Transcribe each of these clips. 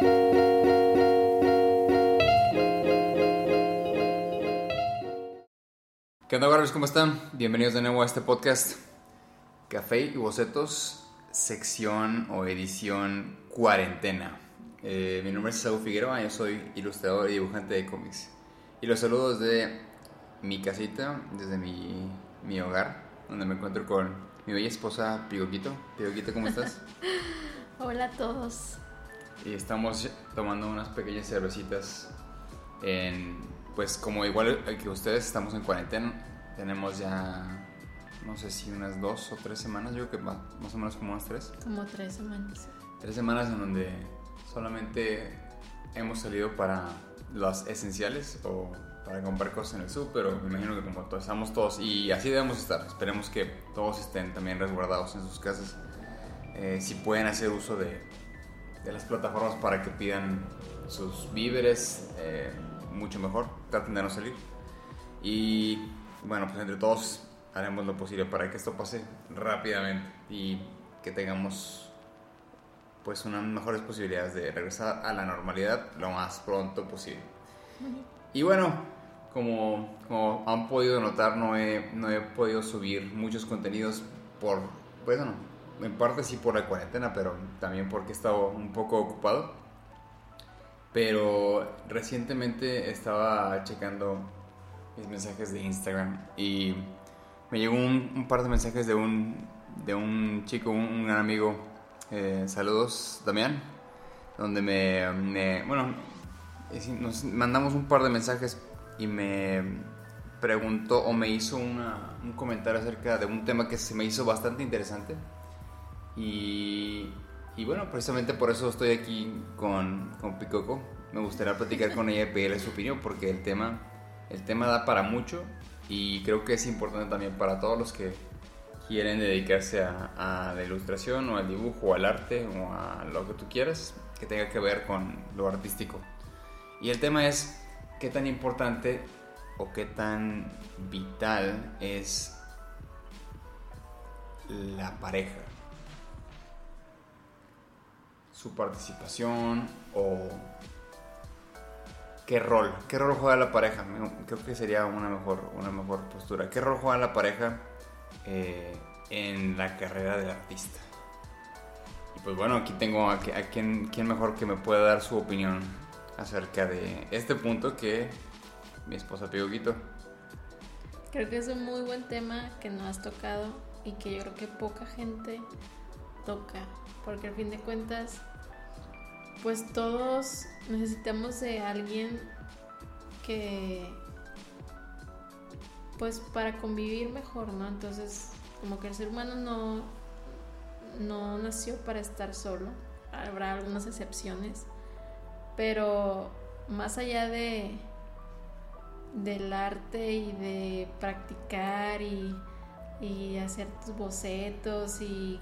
¿Qué onda, Barbers? ¿Cómo están? Bienvenidos de nuevo a este podcast Café y Bocetos, sección o edición cuarentena. Eh, mi nombre es Saúl Figueroa, yo soy ilustrador y dibujante de cómics. Y los saludo desde mi casita, desde mi, mi hogar, donde me encuentro con mi bella esposa Pigoquito. Pigoquito, ¿cómo estás? Hola a todos. Y estamos tomando unas pequeñas cervecitas en pues como igual que ustedes estamos en cuarentena, tenemos ya, no sé si unas dos o tres semanas, yo creo que más, o menos como unas tres. Como tres semanas. Tres semanas en donde solamente hemos salido para los esenciales o para comprar cosas en el sur, pero me imagino que como estamos todos y así debemos estar, esperemos que todos estén también resguardados en sus casas. Eh, si pueden hacer uso de, de, las plataformas para que pidan sus víveres, eh, mucho mejor, traten de no salir. Y bueno, pues entre todos haremos lo posible para que esto pase rápidamente y que tengamos pues unas mejores posibilidades de regresar a la normalidad lo más pronto posible. Y bueno, como, como han podido notar, no he, no he podido subir muchos contenidos por, pues bueno, en parte sí por la cuarentena, pero también porque he estado un poco ocupado. Pero recientemente estaba checando mis mensajes de Instagram y me llegó un, par de mensajes de un, de un chico, un, gran amigo. Eh, saludos, Damián. Donde me, Bueno, nos mandamos un par de mensajes y me preguntó o me hizo un comentario acerca de un tema que se me hizo bastante interesante. Y bueno, precisamente por eso estoy aquí con, con Picoco. Me gustaría platicar con ella y pedirle su opinión porque el tema, el tema da para mucho y creo que es importante también para todos los que quieren dedicarse a, la ilustración o al dibujo o al arte o a lo que tú quieras que tenga que ver con lo artístico. Y el tema es qué tan importante o qué tan vital es la pareja su participación o qué rol, qué rol juega la pareja. Creo que sería una mejor, una mejor postura. ¿Qué rol juega la pareja eh, en la carrera del artista? Y pues bueno, aquí tengo a, a quien, mejor que me pueda dar su opinión acerca de este punto que mi esposa Piguquito. Creo que es un muy buen tema que no has tocado y que yo creo que poca gente toca, porque al fin de cuentas, pues todos necesitamos de alguien que, pues para convivir mejor, ¿no? Entonces, como que el ser humano no, no nació para estar solo, habrá algunas excepciones, pero más allá de del arte y de practicar y, y hacer tus bocetos y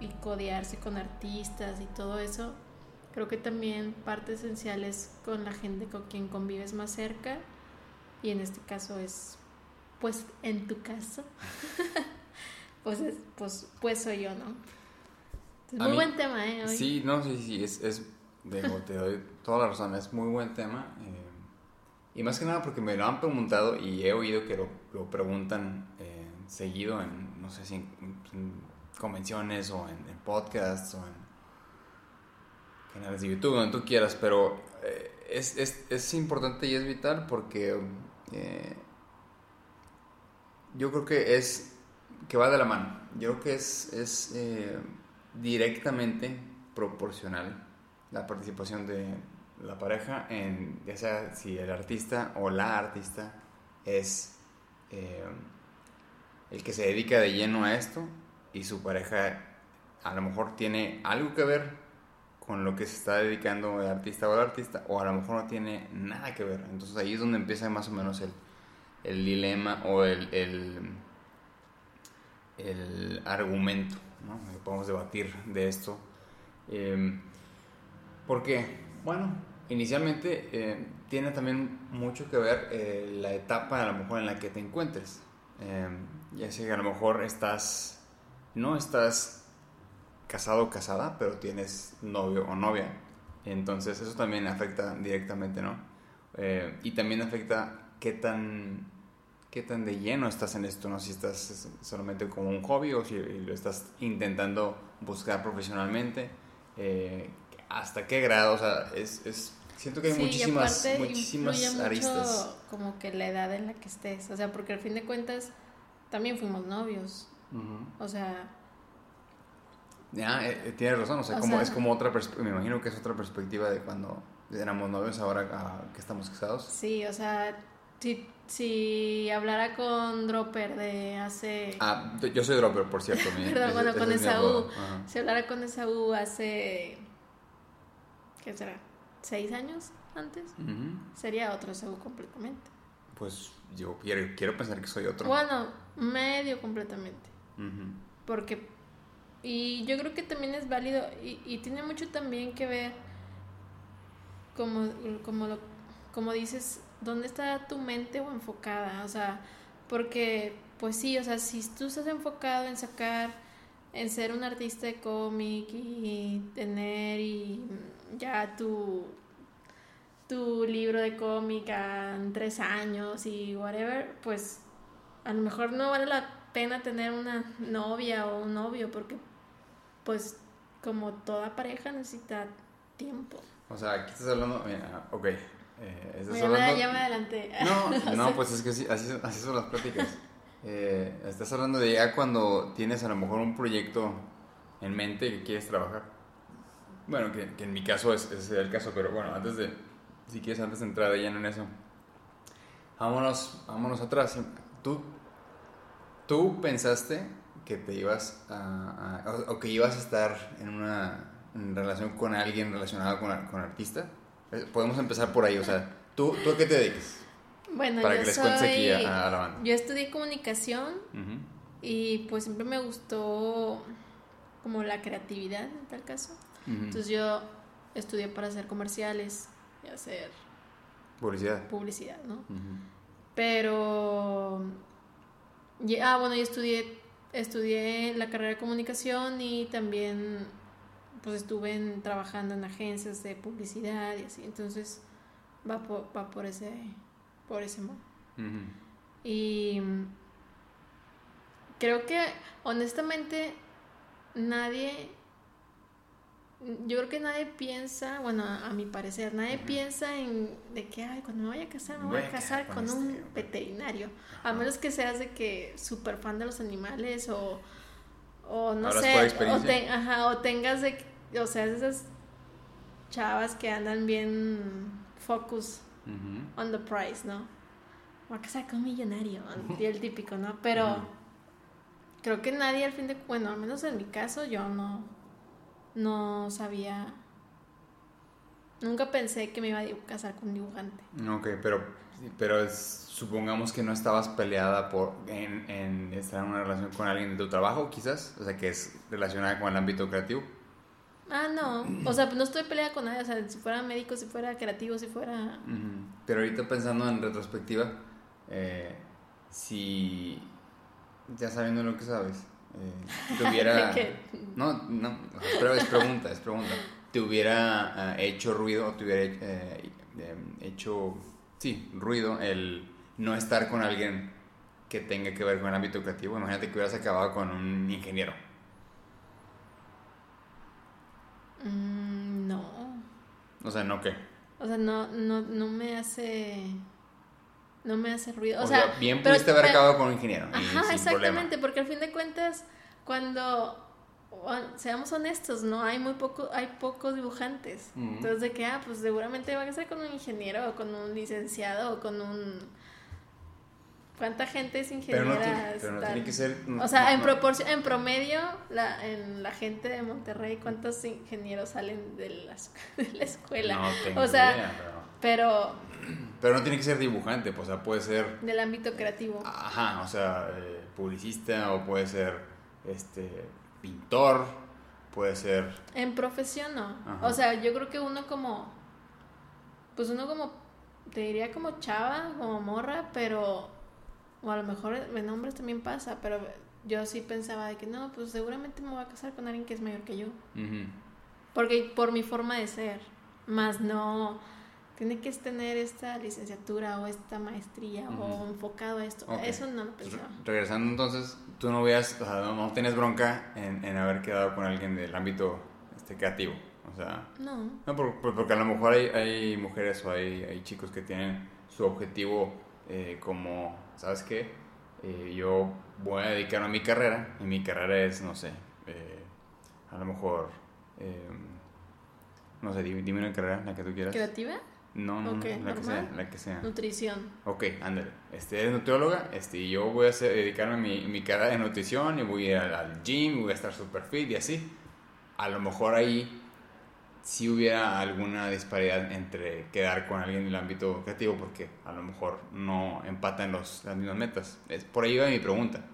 y codearse con artistas y todo eso, creo que también parte esencial es con la gente con quien convives más cerca y en este caso es, pues en tu caso, pues, pues, pues soy yo, ¿no? Es muy buen tema, ¿eh? Sí, no, sí, sí, es, es te doy toda la razón, es muy buen tema. Eh, y más que nada porque me lo han preguntado y he oído que lo, lo preguntan eh, seguido en, no sé si en convenciones o en, podcasts o en canales de YouTube, donde tú quieras, pero eh, es, es, es, importante y es vital porque eh, yo creo que es que va de la mano. Yo creo que es, es eh, directamente proporcional la participación de la pareja en ya sea si el artista o la artista es el que se dedica de lleno a esto y su pareja a lo mejor tiene algo que ver con lo que se está dedicando el artista o el artista, o a lo mejor no tiene nada que ver. Entonces ahí es donde empieza más o menos el, el dilema o el, el, argumento, ¿no? podemos debatir de esto. Eh, porque, bueno, inicialmente eh, tiene también mucho que ver eh, la etapa a lo mejor en la que te encuentres. Em, ya sea que a lo mejor estás no estás casado o casada, pero tienes novio o novia. Entonces eso también afecta directamente, ¿no? Eh, y también afecta qué tan, qué tan de lleno estás en esto, ¿no? Si estás solamente como un hobby o si lo estás intentando buscar profesionalmente. Eh, ¿Hasta qué grado? O sea, es, es siento que hay muchísimas, muchísimas aristas. como que la edad en la que estés. O sea, porque al fin de cuentas también fuimos novios. O sea... Ya, eh, eh, tienes razón, o sea, como, es como otra me imagino que es otra perspectiva de cuando éramos novios, ahora ah, que estamos casados. Sí, o sea, si, si hablara con Dropper de hace... Ah, yo soy Dropper, por cierto. Perdón, bueno, con Esaú. Si hablara con Esaú hace... ¿Qué será? ¿Seis años antes? Sería otro Esaú completamente. Pues yo quiero, quiero pensar que soy otro. Bueno, medio completamente. Porque, y yo creo que también es válido y, tiene mucho también que ver, como, como, lo, como dices, dónde está tu mente o enfocada. O sea, porque, pues sí, o sea, si tú estás enfocado en sacar, en ser un artista de cómic y tener y ya tu tu libro de cómic en tres años y whatever, pues a lo mejor no vale la pena tener una novia o un novio porque pues como toda pareja necesita tiempo. O sea, aquí estás hablando, mira, ok. Eh, estás hablando... ya me adelanté. No, no, pues es que así, así son las pláticas. Eh, estás hablando de ya cuando tienes a lo mejor un proyecto en mente que quieres trabajar. Bueno, que, que en mi caso es, es el caso, pero bueno, antes de, si quieres, antes de entrar de lleno en eso, vámonos, vámonos atrás. ¿Tú, tú pensaste que te ibas a, o, que ibas a estar en una relación con alguien relacionado con, con artista? Eh, podemos empezar por ahí, o sea, ¿tú, tú a qué te dedicas? Bueno, para que les cuentes aquí a, la banda. Yo estudié comunicación y pues siempre me gustó como la creatividad en tal caso. Entonces yo estudié para hacer comerciales hacer publicidad. Publicidad, ¿no? Pero, ah, bueno, yo estudié, estudié la carrera de comunicación y también pues estuve trabajando en agencias de publicidad y así, entonces va por, va por ese, por ese modo. Y creo que honestamente nadie yo creo que nadie piensa, bueno, a, mi parecer, nadie piensa en de que, ay, cuando me vaya a casar, me voy, a casar con, este un veterinario. A menos que seas de que súper fan de los animales o, o no sé, o, ajá, o tengas de, o sea, esas chavas que andan bien focus on the price, ¿no? Voy a casar con un millonario, y el típico, ¿no? Pero creo que nadie al fin de, bueno, al menos en mi caso, yo no no sabía. Nunca pensé que me iba a casar con un dibujante. Ok, pero, pero supongamos que no estabas peleada por, en, estar en una relación con alguien de tu trabajo, quizás, o sea, que es relacionada con el ámbito creativo. Ah, no, o sea, no estoy peleada con nadie, o sea, si fuera médico, si fuera creativo, si fuera... Pero ahorita pensando en retrospectiva, eh, si, ya sabiendo lo que sabes, eh, te hubiera... no, no, pero es pregunta, es pregunta. ¿Te hubiera eh, hecho ruido o te hubiera eh, em, hecho, sí, ruido el no estar con alguien que tenga que ver con el ámbito creativo? Imagínate que hubieras acabado con un ingeniero. Mm, no. O sea, ¿no qué? O sea, no, no, no me hace no me hace ruido. O, sea, bien pudiste haber acabado con un ingeniero. Ajá, exactamente, porque al fin de cuentas, cuando seamos honestos, no hay muy poco, hay pocos dibujantes. Entonces de que ah, pues seguramente van a ser con un ingeniero o con un licenciado o con un ¿Cuánta gente es ingeniera? Pero no, tiene que ser. o sea, en proporción, en promedio, la, en la gente de Monterrey, ¿cuántos ingenieros salen de la, de la escuela? No tengo o sea, pero pero no tiene que ser dibujante, pues, o sea, puede ser... Del ámbito creativo. Ajá, o sea, eh, publicista o puede ser este pintor, puede ser... En profesión no. O sea, yo creo que uno como... Pues uno como... Te diría como chava, como morra, pero... O a lo mejor en hombres también pasa, pero yo sí pensaba de que no, pues seguramente me voy a casar con alguien que es mayor que yo. Porque por mi forma de ser. más no tiene que tener esta licenciatura o esta maestría o enfocado a esto. Eso no lo pues pensaba. Regresando entonces, tú no veías, o sea, no, tienes bronca en, en, haber quedado con alguien del ámbito este, creativo. O sea, no. No, porque a lo mejor hay, hay mujeres o hay, hay, chicos que tienen su objetivo eh, como, ¿sabes qué? Eh, yo voy a dedicarme a mi carrera y mi carrera es, no sé, eh, a lo mejor, no sé, dime una carrera, la que tú quieras. ¿Creativa? No, no, la que sea, la que sea. Nutrición. Ok, ándale. Este, eres nutrióloga, este, y yo voy a dedicarme a mi, mi carrera de nutrición y voy a ir al, al gym, voy a estar super fit y así. A lo mejor ahí si hubiera alguna disparidad entre quedar con alguien en el ámbito creativo porque a lo mejor no empatan los, las mismas metas. Es, por ahí va mi pregunta.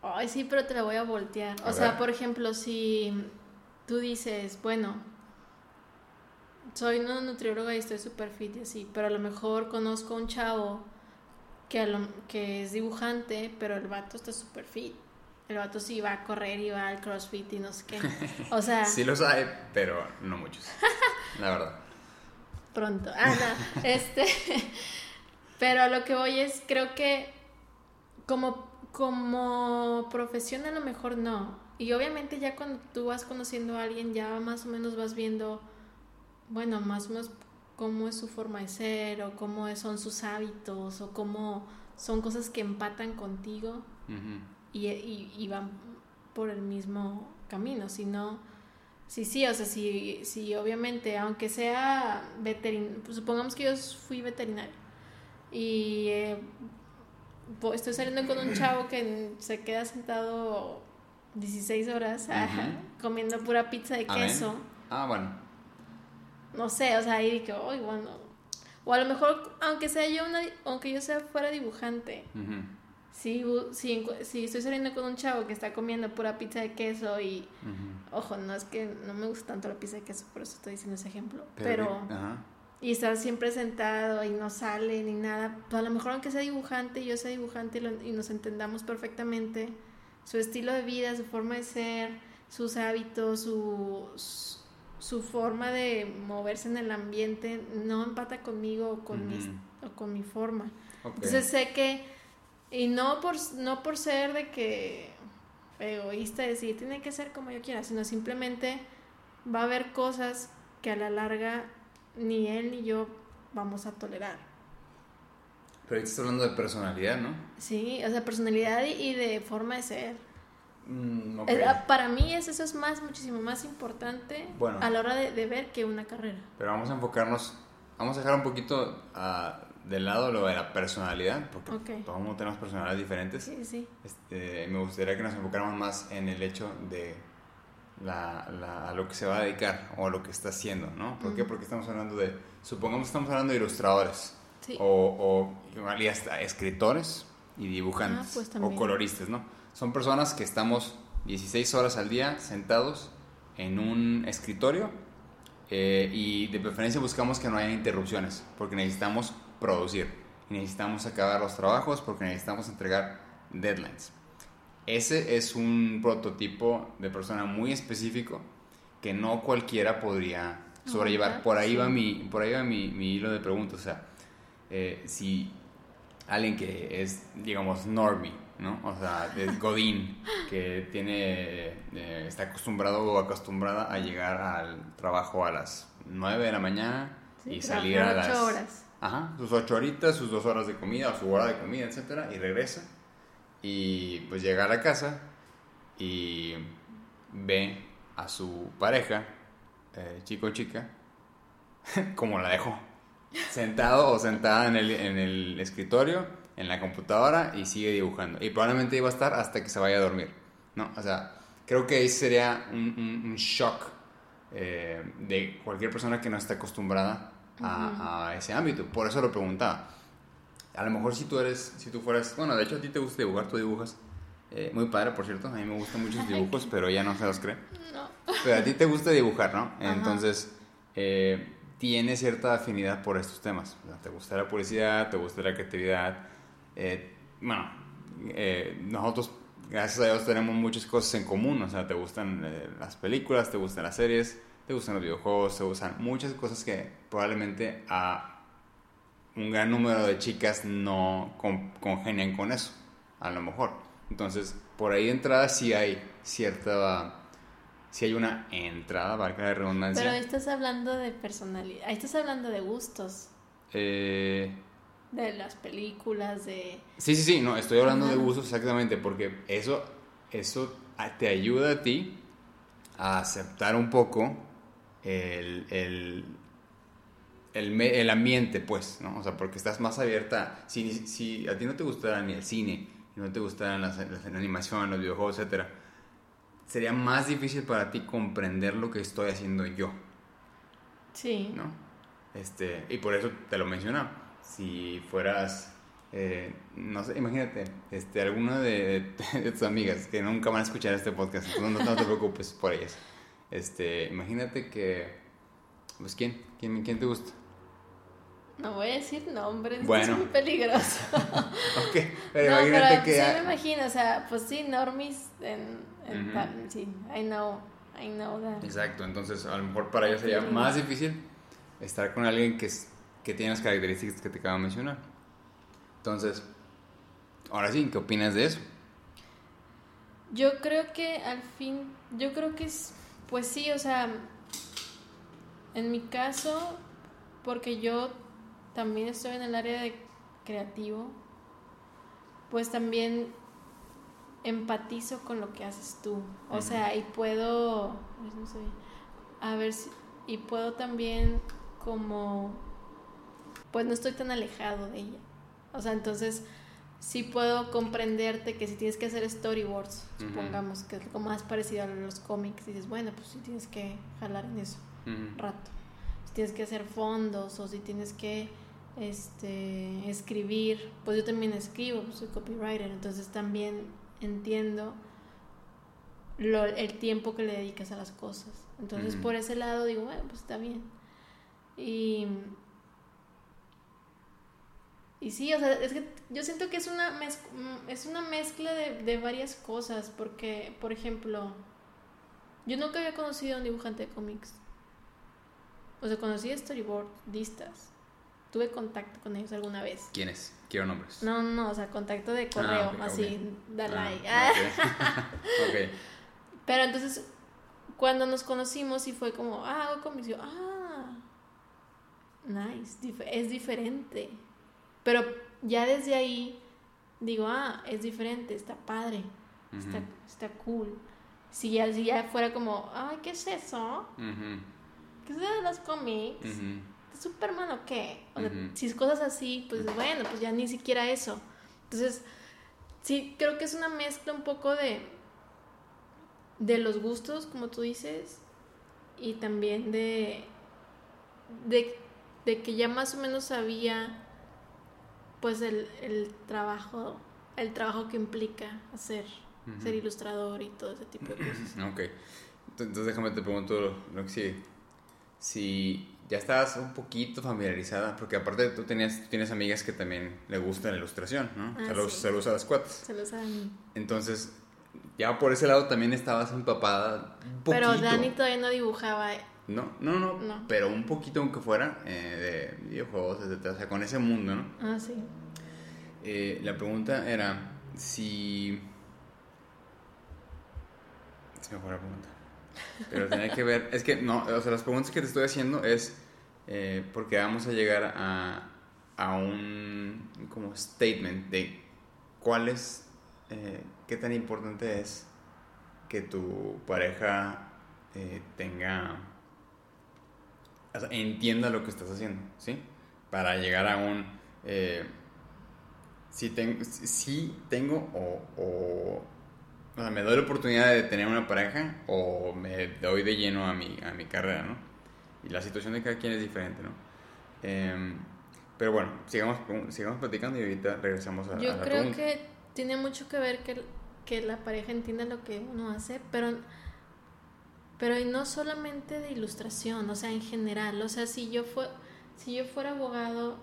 Ay, sí, pero te la voy a voltear. o sea, por ejemplo, si tú dices, bueno, soy una nutrióloga y estoy súper fit y así, pero a lo mejor conozco a un chavo que, que es dibujante, pero el vato está súper fit. El vato sí va a correr y va al crossfit y no sé qué. O sea... sí lo sabe, pero no muchos. la verdad. Pronto. Ah, no. Este... pero a lo que voy es, creo que como, como profesión a lo mejor no. Y obviamente ya cuando tú vas conociendo a alguien ya más o menos vas viendo, bueno, más o menos cómo es su forma de ser o cómo son sus hábitos o cómo son cosas que empatan contigo y, y, van por el mismo camino, sino, sí, sí, o sea, si, si obviamente, aunque sea veterinario, pues supongamos que yo fui veterinario y eh, estoy saliendo con un chavo que se queda sentado 16 horas comiendo pura pizza de queso. Ah, bueno. No sé, o sea, ahí que, hoy bueno. O a lo mejor, aunque sea yo una, aunque yo sea fuera dibujante, si, si, si, estoy saliendo con un chavo que está comiendo pura pizza de queso y, ojo, no es que no me gusta tanto la pizza de queso, por eso estoy diciendo ese ejemplo, pero, y está siempre sentado y no sale ni nada, pues a lo mejor aunque sea dibujante, yo sea dibujante y, nos entendamos perfectamente, su estilo de vida, su forma de ser, sus hábitos, su, su forma de moverse en el ambiente, no empata conmigo o con, mi, o con mi forma. Entonces sé que y no por, no por ser de que egoísta, decir, tiene que ser como yo quiera, sino simplemente va a haber cosas que a la larga ni él ni yo vamos a tolerar. Pero estás hablando de personalidad, ¿no? Sí, o sea, personalidad y de forma de ser. Mm, ah, para mí eso, es más, muchísimo más importante a la hora de, ver que una carrera. Pero vamos a enfocarnos, vamos a dejar un poquito a del lado lo de la personalidad, porque todos tenemos personalidades diferentes. Sí, sí. Este, me gustaría que nos enfocáramos más en el hecho de la, la, a lo que se va a dedicar o a lo que está haciendo, ¿no? ¿Por qué? Porque estamos hablando de, supongamos que estamos hablando de ilustradores o, o hasta escritores y dibujantes ah, pues o coloristas, ¿no? Son personas que estamos 16 horas al día sentados en un escritorio eh, y de preferencia buscamos que no haya interrupciones porque necesitamos producir. Necesitamos acabar los trabajos porque necesitamos entregar deadlines. Ese es un prototipo de persona muy específico que no cualquiera podría sobrellevar. Por ahí va, mi, por ahí va mi, mi hilo de preguntas. O sea, eh, si alguien que es, digamos, normie, ¿no? O sea, es Godín, que tiene, eh, está acostumbrado o acostumbrada a llegar al trabajo a las 9 de la mañana y salir a las... horas. Ajá, sus ocho horitas, sus dos horas de comida, su hora de comida, etcétera, y regresa. Y pues llega a la casa y ve a su pareja, eh, chico o chica, como la dejó. Sentado o sentada en el, en el escritorio, en la computadora y sigue dibujando. Y probablemente iba a estar hasta que se vaya a dormir. ¿no? O sea, creo que ese sería un, un, shock eh, de cualquier persona que no esté acostumbrada a, ese ámbito. Por eso lo preguntaba. A lo mejor si tú eres, si tú fueras, bueno, de hecho a ti te gusta dibujar, tú dibujas. Eh, muy padre, por cierto, a mí me gustan muchos dibujos, pero ya no se los cree. No. Pero a ti te gusta dibujar, ¿no? Entonces, eh, tiene cierta afinidad por estos temas. te gusta la publicidad, te gusta la creatividad. Eh, bueno, nosotros, gracias a Dios, tenemos muchas cosas en común. O sea, te gustan las películas, te gustan las series, te gustan los videojuegos, te gustan muchas cosas que probablemente a un gran número de chicas no congenian con eso, a lo mejor. Entonces, por ahí de entrada sí hay cierta si hay una entrada, valga de redundancia. Pero ahí estás hablando de personalidad, ahí estás hablando de gustos. Eh, de las películas, de... Sí, sí, sí, no, estoy hablando de gustos exactamente, porque eso, eso te ayuda a ti a aceptar un poco el, el, el, ambiente, pues, ¿no? O sea, porque estás más abierta. Si, si a ti no te gustara ni el cine, no te gustaran las, las animación, los videojuegos, etcétera, sería más difícil para ti comprender lo que estoy haciendo yo. Sí. ¿No? Este, y por eso te lo mencionaba. Si fueras, eh, no sé, imagínate, este, alguna de, tus amigas que nunca van a escuchar este podcast, entonces no, te preocupes por ellas. Este, imagínate que, pues, ¿quién? ¿Quién, quién te gusta? No voy a decir nombres, bueno. es muy peligroso. ok, pero imagínate que... Sí, me imagino, o sea, pues sí, normis en Sí, I know, I know that. Exacto, entonces a lo mejor para ellos sería más difícil estar con alguien que, que tiene las características que te acabo de mencionar. Entonces, ahora sí, ¿qué opinas de eso? Yo creo que al fin, yo creo que es, pues sí, o sea, en mi caso, porque yo también estoy en el área de creativo, pues también empatizo con lo que haces tú. O sea, y puedo, a ver si, y puedo también como, pues no estoy tan alejado de ella. O sea, entonces sí puedo comprenderte que si tienes que hacer storyboards, supongamos, que es como más parecido a los cómics, dices, bueno, pues sí tienes que jalar en eso rato. Si tienes que hacer fondos o si tienes que este escribir, pues yo también escribo, soy copywriter, entonces también entiendo lo, el tiempo que le dedicas a las cosas. Entonces, por ese lado digo, bueno, pues está bien. Y, y sí, o sea, es que yo siento que es una, es una mezcla de, de varias cosas, porque, por ejemplo, yo nunca había conocido a un dibujante de cómics. O sea, conocí a storyboardistas. Tuve contacto con ellos alguna vez. ¿Quiénes? Quiero nombres. No, no, o sea, contacto de correo, ah, así, Dalai. Ah, Pero entonces, cuando nos conocimos y fue como, ah, hago ah, nice, es diferente. Pero ya desde ahí digo, ah, es diferente, está padre, está, está cool. Si ya, si ya fuera como, ay, ¿qué es eso? ¿Qué es eso de los cómics? Superman o qué? O sea, si es cosas así, pues bueno, pues ya ni siquiera eso. Entonces, sí, creo que es una mezcla un poco de, de los gustos, como tú dices, y también de, de, que ya más o menos sabía pues el, trabajo el trabajo que implica hacer ser ilustrador y todo ese tipo de cosas ok entonces déjame te pregunto lo que sigue si ya estabas un poquito familiarizada, porque aparte tú tenías, tienes amigas que también le gusta la ilustración, ¿no? Ah, saludos, a las cuatas. Saludos a mí. Entonces, ya por ese lado también estabas empapada un poquito. Pero Dani todavía no dibujaba. No, no, no, pero un poquito aunque fuera eh, de videojuegos, etcétera, o sea, con ese mundo, ¿no? Ah, sí. Eh, la pregunta era si... Se me fue la pregunta. Pero tiene que ver, es que no, o sea, las preguntas que te estoy haciendo es eh, porque vamos a llegar a, a, un como statement de cuál es, eh, qué tan importante es que tu pareja eh, tenga, o sea, entienda lo que estás haciendo, ¿sí? Para llegar a un, si, tengo, si tengo o o sea, me doy la oportunidad de tener una pareja o me doy de lleno a mi, a mi carrera, ¿no? Y la situación de cada quien es diferente, ¿no? Em, pero bueno, sigamos, sigamos platicando y ahorita regresamos a, Yo creo que tiene mucho que ver que, que la pareja entienda lo que uno hace, pero, pero no solamente de ilustración, o sea, en general. O sea, si yo, fue, si yo fuera abogado,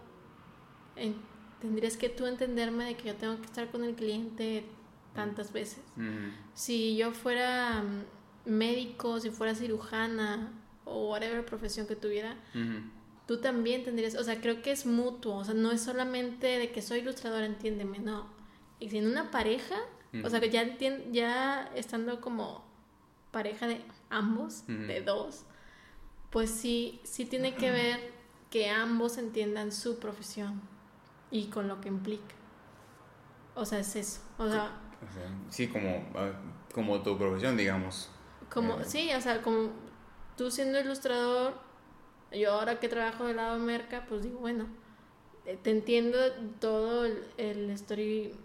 tendrías que tú entenderme de que yo tengo que estar con el cliente tantas veces. Si yo fuera mm, médico, si fuera cirujana o whatever profesión que tuviera, tú también tendrías, o sea, creo que es mutuo, o sea, no es solamente de que soy ilustrador, entiéndeme, no. Y si en una pareja, o sea, que ya, ya estando como pareja de ambos, de dos, pues sí, sí tiene que ver que ambos entiendan su profesión y con lo que implica. O sea, es eso. O sea, sí, como, como tu profesión, digamos. Como, eh, sí, o sea, como tú siendo ilustrador, yo ahora que trabajo del lado de merca, pues digo, bueno, eh, te entiendo todo el, el story,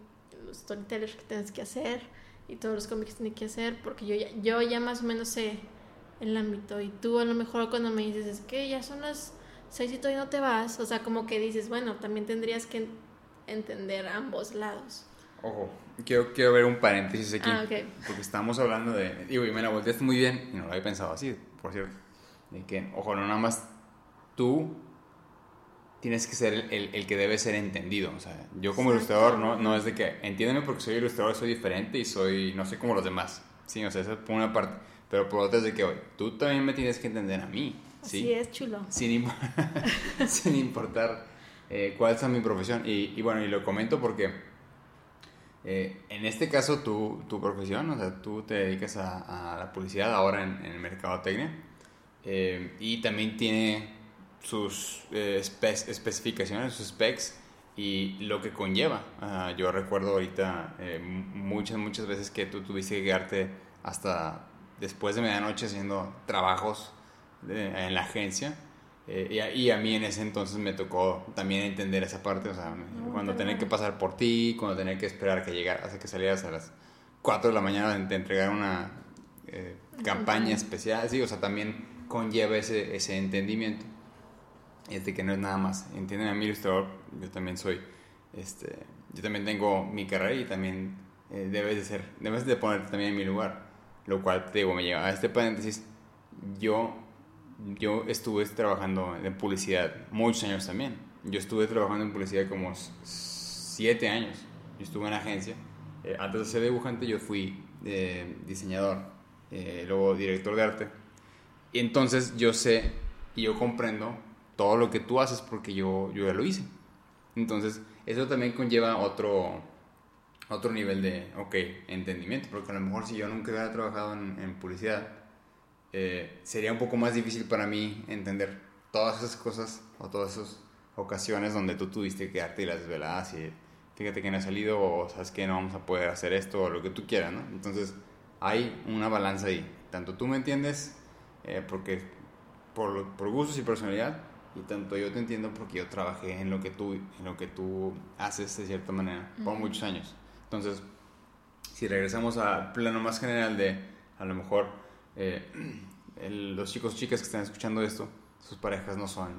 los storytellers que tienes que hacer y todos los cómics que tienes que hacer, porque yo ya, yo ya más o menos sé el ámbito. Y tú a lo mejor cuando me dices, es que ya son las seis y todavía no te vas, o sea, como que dices, bueno, también tendrías que entender ambos lados. Ojo, quiero, quiero ver un paréntesis aquí. Ah, porque estamos hablando de. Digo, y me la volteaste muy bien, y no lo había pensado así, por cierto. De que, ojo, no nada más tú tienes que ser el, el, que debe ser entendido. O sea, yo como ilustrador no, no es de que entiéndeme porque soy ilustrador, soy diferente y soy, no soy como los demás. Sí, o sea, eso es por una parte. Pero por otra es de que, hoy tú también me tienes que entender a mí. ¿sí? Así es, chulo. Sin, sin importar eh, cuál es mi profesión. Y, y bueno, y lo comento porque eh, en este caso, tu, tu, profesión, o sea, tú te dedicas a, a la publicidad ahora en, en el mercado eh, y también tiene sus eh, especificaciones, sus specs y lo que conlleva. Ah, yo recuerdo ahorita muchas, muchas veces que tú tuviste que quedarte hasta después de medianoche haciendo trabajos en la agencia eh, y, a, mí en ese entonces me tocó también entender esa parte, o sea, cuando tener que pasar por ti, cuando tener que esperar que llegara, hasta que salieras a las 4 de la mañana de entregar una eh, campaña especial, sí, o sea, también conlleva ese, ese entendimiento. Este que no es nada más, entienden a mí ilustrador, yo también soy, este, yo también tengo mi carrera y también eh, debes de ser, debes de ponerte también en mi lugar, lo cual te digo, me lleva a este paréntesis, yo yo estuve trabajando en publicidad muchos años también. Yo estuve trabajando en publicidad como siete años. Yo estuve en agencia. Eh, antes de ser dibujante yo fui eh, diseñador, eh, luego director de arte. Y entonces yo sé y yo comprendo todo lo que tú haces porque yo, yo ya lo hice. Entonces eso también conlleva otro, otro nivel de, ok, entendimiento. Porque a lo mejor si yo nunca hubiera trabajado en, en publicidad, eh, sería un poco más difícil para mí entender todas esas cosas o todas esas ocasiones donde tú tuviste que darte las desveladas y fíjate que no ha salido o sabes que no vamos a poder hacer esto o lo que tú quieras, ¿no? Entonces hay una balanza ahí. Tanto tú me entiendes eh, porque por, por gustos y personalidad y tanto yo te entiendo porque yo trabajé en lo que tú, en lo que tú haces de cierta manera por muchos años. Entonces, si regresamos al plano más general de a lo mejor eh, los chicos chicas que están escuchando esto, sus parejas no son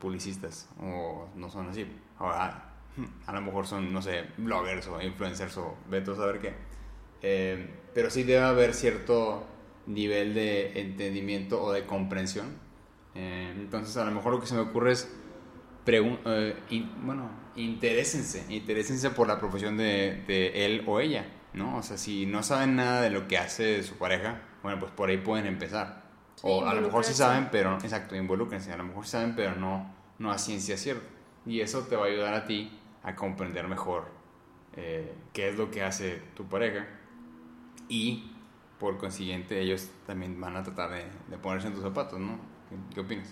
publicistas o no son así. Ahora, a lo mejor son, no sé, bloggers o influencers o veto a saber qué. Eh, pero sí debe haber cierto nivel de entendimiento o de comprensión. Eh, entonces, a lo mejor lo que se me ocurre es, bueno, interésense, interésense por la profesión de, de él o ella, ¿no? O sea, si no saben nada de lo que hace su pareja, bueno, pues por ahí pueden empezar. o a lo mejor sí saben, pero, exacto, involúquense, a lo mejor sí saben, pero no, no a ciencia cierta. Y eso te va a ayudar a ti a comprender mejor eh, qué es lo que hace tu pareja y por consiguiente ellos también van a tratar de, de ponerse en tus zapatos, ¿no? ¿Qué, ¿Qué, opinas?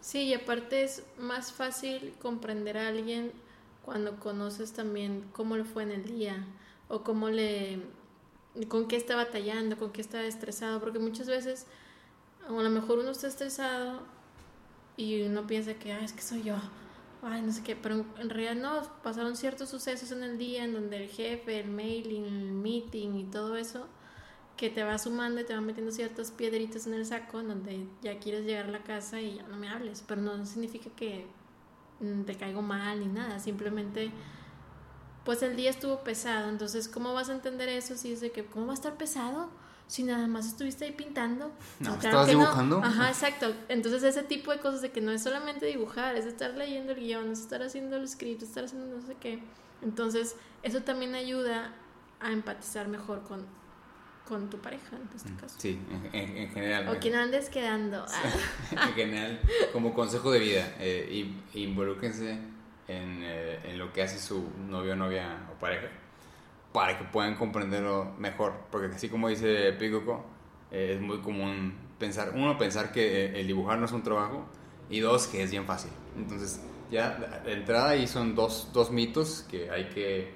Sí, y aparte es más fácil comprender a alguien cuando conoces también cómo le fue en el día o cómo le con qué está batallando, con qué está estresado, porque muchas veces a lo mejor uno está estresado y uno piensa que, es que soy yo, ay, no sé qué, pero en realidad no, pasaron ciertos sucesos en el día en donde el jefe, el mailing, el meeting y todo eso, que te va sumando y te va metiendo ciertas piedritas en el saco en donde ya quieres llegar a la casa y ya no me hables, pero no significa que mm, te caigo mal ni nada, simplemente pues el día estuvo pesado. Entonces, ¿cómo vas a entender eso si es de que, ¿cómo va a estar pesado? Si nada más estuviste ahí pintando. No, estabas dibujando. Ajá, exacto. Entonces, ese tipo de cosas de que no es solamente dibujar, es estar leyendo el guion, es estar haciendo el script, es estar haciendo no sé qué. Entonces, eso también ayuda a empatizar mejor con con tu pareja en este caso. Sí, en, en, general. O quien andes quedando. en general, como consejo de vida, eh, involúquense en, eh, en, lo que hace su novio, novia o pareja para que puedan comprenderlo mejor. Porque así como dice Picoco, eh, es muy común pensar, uno, pensar que eh, el dibujar no es un trabajo y dos, que es bien fácil. Entonces, ya de entrada ahí son dos, dos mitos que hay que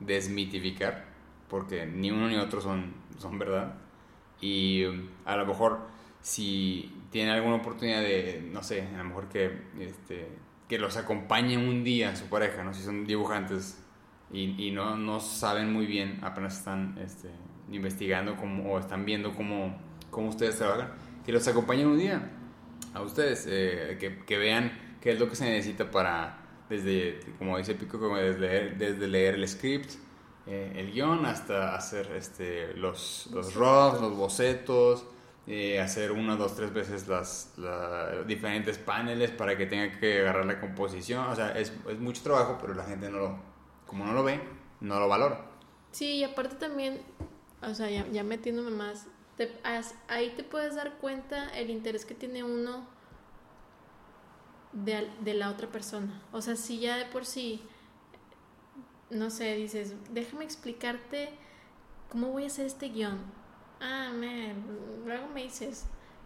desmitificar porque ni uno ni otro son, son verdad. Y a lo mejor si tiene alguna oportunidad de, no sé, a lo mejor que, este, que los acompañe un día su pareja, ¿no? si son dibujantes y, y no, no, saben muy bien, apenas están este, investigando cómo, o están viendo cómo, cómo ustedes trabajan, que los acompañen un día a ustedes, eh, que, que, vean qué es lo que se necesita para, desde, como dice Pico, como desde leer, desde leer el script, eh, el guion hasta hacer este, los, los los bocetos, eh, hacer una, dos, tres veces las, diferentes paneles para que tenga que agarrar la composición. O sea, es, es, mucho trabajo, pero la gente no lo, como no lo ve, no lo valora. Sí, y aparte también, o sea, ya, ya metiéndome más, ahí te puedes dar cuenta el interés que tiene uno de, de la otra persona. O sea, si ya de por sí no sé, dices, déjame explicarte cómo voy a hacer este guion. Ah, man, luego me dices,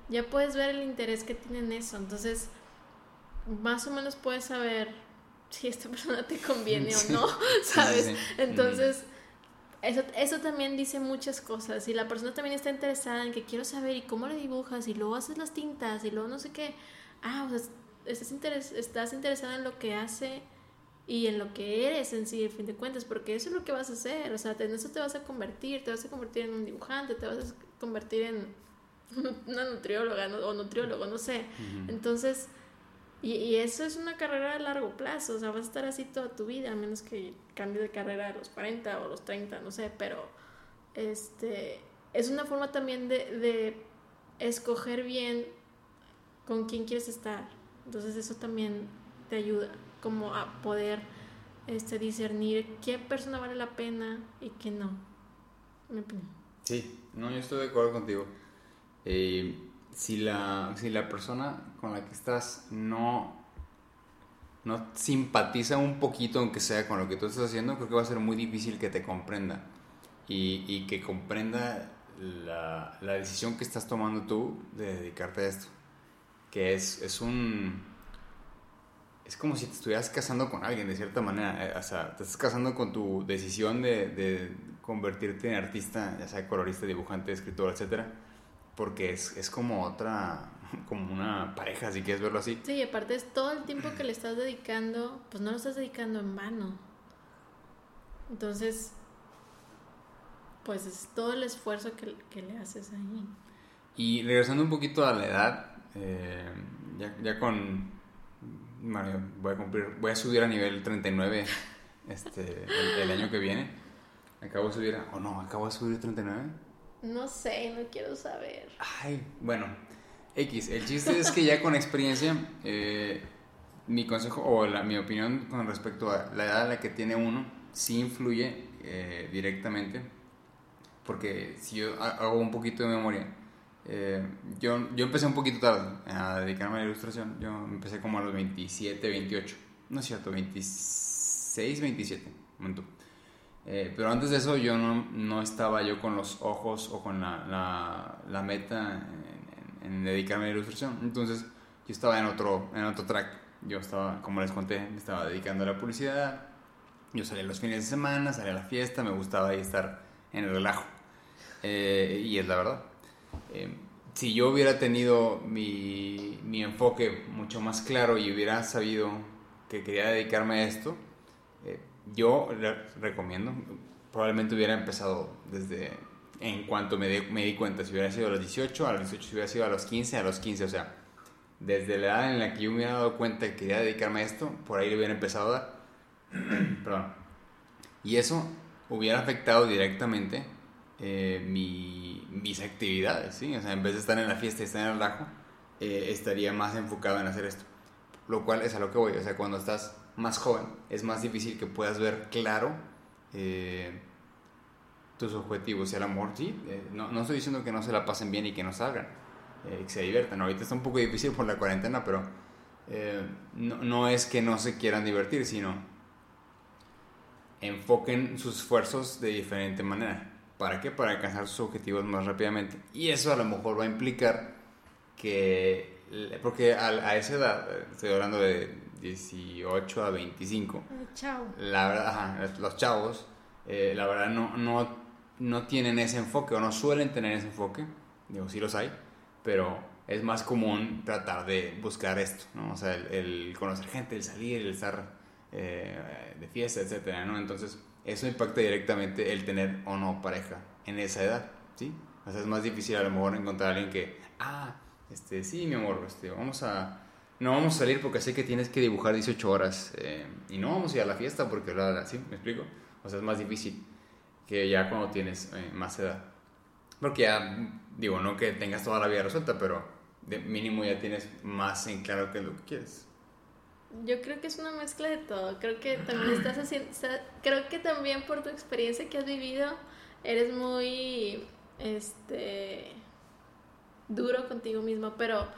ya puedes ver el interés que tiene en eso. Entonces, más o menos puedes saber si esta persona te conviene o no, ¿sabes? Entonces, eso, eso también dice muchas cosas. Si la persona también está interesada en que quiero saber y cómo le dibujas y luego haces las tintas y luego no sé qué, ah, o sea, estás, interes estás interesada en lo que hace y en lo que eres en sí, a fin de cuentas, porque eso es lo que vas a hacer, o sea, en eso te vas a convertir, te vas a convertir en un dibujante, te vas a convertir en una nutrióloga o nutriólogo, no sé. Entonces, y, y, eso es una carrera a largo plazo, o sea, vas a estar así toda tu vida, a menos que cambie de carrera a los 40 o los 30, no sé, pero este, es una forma también de, de escoger bien con quién quieres estar. Entonces eso también te ayuda como a poder este, discernir qué persona vale la pena y qué no. Mi opinión. Sí, no, yo estoy de acuerdo contigo. Eh, si, la, si la persona con la que estás no, no simpatiza un poquito, aunque sea con lo que tú estás haciendo, creo que va a ser muy difícil que te comprenda y, y que comprenda la, la, decisión que estás tomando tú de dedicarte a esto. Que es, es un es como si te estuvieras casando con alguien, de cierta manera. Eh, o sea, te estás casando con tu decisión de, de convertirte en artista, ya sea colorista, dibujante, escritor, etcétera. Porque es, es, como otra, como una pareja, si quieres verlo así. Sí, y aparte es todo el tiempo que le estás dedicando, pues no lo estás dedicando en vano. Entonces, pues es todo el esfuerzo que, que le haces ahí. Y regresando un poquito a la edad, eh, ya, ya con voy a cumplir, voy a subir a nivel 39 este, el, año que viene. Acabo de subir, o no, acabo de subir 39. No sé, no quiero saber. Ay, bueno, X. El chiste es que ya con experiencia, eh, mi consejo o la, mi opinión con respecto a la edad a la que tiene uno, sí influye eh, directamente. Porque si yo hago un poquito de memoria, eh, yo, yo empecé un poquito tarde a dedicarme a la ilustración. Yo empecé como a los 27, 28. No es cierto, 26, 27. Momento. Eh, pero antes de eso yo no, no, estaba yo con los ojos o con la, la, la meta en, dedicarme a la ilustración. Entonces yo estaba en otro, en otro track. Yo estaba, como les conté, me estaba dedicando a la publicidad. Yo salía los fines de semana, salía a la fiesta, me gustaba ahí estar en el relajo. Eh, y es la verdad. Eh, si yo hubiera tenido mi, mi, enfoque mucho más claro y hubiera sabido que quería dedicarme a esto, eh, yo recomiendo, probablemente hubiera empezado desde en cuanto me, di, me di cuenta, si hubiera sido a los 18, a los 18, si hubiera sido a los 15, a los 15, o sea, desde la edad en la que yo me hubiera dado cuenta que quería dedicarme a esto, por ahí le hubiera empezado a dar. Perdón. Y eso hubiera afectado directamente eh, mi, mis actividades, ¿sí? O sea, en vez de estar en la fiesta y estar en el relajo, eh, estaría más enfocado en hacer esto. Lo cual es a lo que voy, o sea, cuando estás más joven es más difícil que puedas ver claro eh, tus objetivos. Y el amor, sí, eh, no, no, estoy diciendo que no se la pasen bien y que no salgan, eh, que se diviertan. Ahorita está un poco difícil por la cuarentena, pero no, no, es que no se quieran divertir, sino enfoquen sus esfuerzos de diferente manera. ¿Para qué? Para alcanzar sus objetivos más rápidamente. Y eso a lo mejor va a implicar que, porque a, a esa edad, estoy hablando de 18 a 25, la verdad, los chavos, la verdad no, no no tienen ese enfoque o no suelen tener ese enfoque. Digo, sí los hay, pero es más común tratar de buscar esto, ¿no? O sea, el, conocer gente, el salir, el estar eh, de fiesta, etcétera, ¿no? Entonces, eso impacta directamente el tener o no pareja en esa edad, ¿sí? O sea, es más difícil a lo mejor encontrar a alguien que, ah, este, sí, mi amor, este, vamos a, no vamos a salir porque sé que tienes que dibujar 18 horas eh, y no vamos a ir a la fiesta porque, la, ¿sí? ¿Me explico? O sea, es más difícil que ya cuando tienes eh, más edad. Porque ya, digo, no que tengas toda la vida resuelta, pero de mínimo ya tienes más en claro qué es lo que quieres. Yo creo que es una mezcla de todo. Creo que también estás haciendo, creo que también por tu experiencia que has vivido, eres muy, este, duro contigo mismo, pero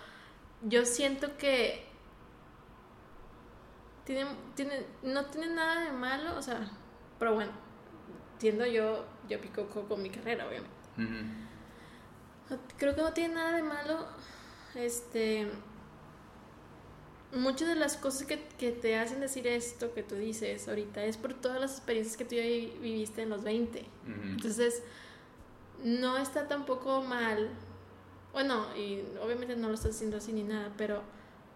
yo siento que tiene, tiene, no tiene nada de malo, o sea, pero bueno, siendo yo, yo pico con mi carrera, obviamente. Creo que no tiene nada de malo. Este. Muchas de las cosas que, que, te hacen decir esto que tú dices ahorita es por todas las experiencias que tú ya viviste en los 20. Entonces, no está tampoco mal. Bueno, y obviamente no lo estás haciendo así ni nada, pero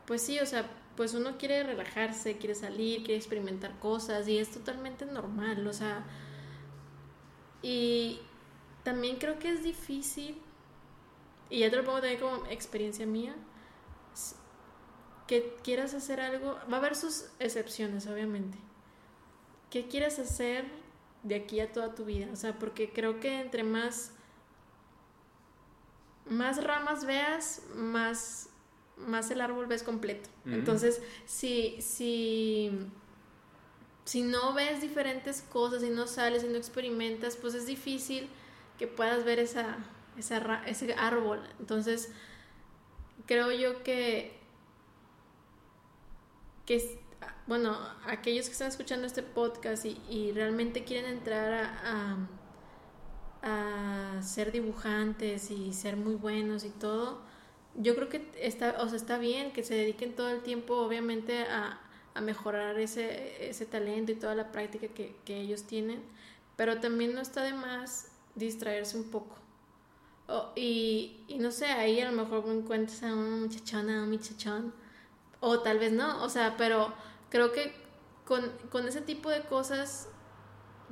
pues sí, o sea, pues uno quiere relajarse, quiere salir, quiere experimentar cosas y es totalmente normal, o sea, y también creo que es difícil, y ya te lo pongo también como experiencia mía, que quieras hacer algo, va a haber sus excepciones, obviamente. ¿Qué quieres hacer de aquí a toda tu vida? O sea, porque creo que entre más, más ramas veas, más, más el árbol ves completo. Entonces, si, si si no ves diferentes cosas, si no sales, si no experimentas, pues es difícil que puedas ver esa, esa ese árbol. Entonces, creo yo que, que, bueno, aquellos que están escuchando este podcast y, realmente quieren entrar a, a, ser dibujantes y ser muy buenos y todo, yo creo que está, o sea, está bien que se dediquen todo el tiempo, obviamente, a, a mejorar ese, ese talento y toda la práctica que, que, ellos tienen, pero también no está de más distraerse un poco. y, y, no sé, ahí a lo mejor encuentras a una muchachona, a un muchachón, o tal vez no, o sea, pero creo que con, con ese tipo de cosas,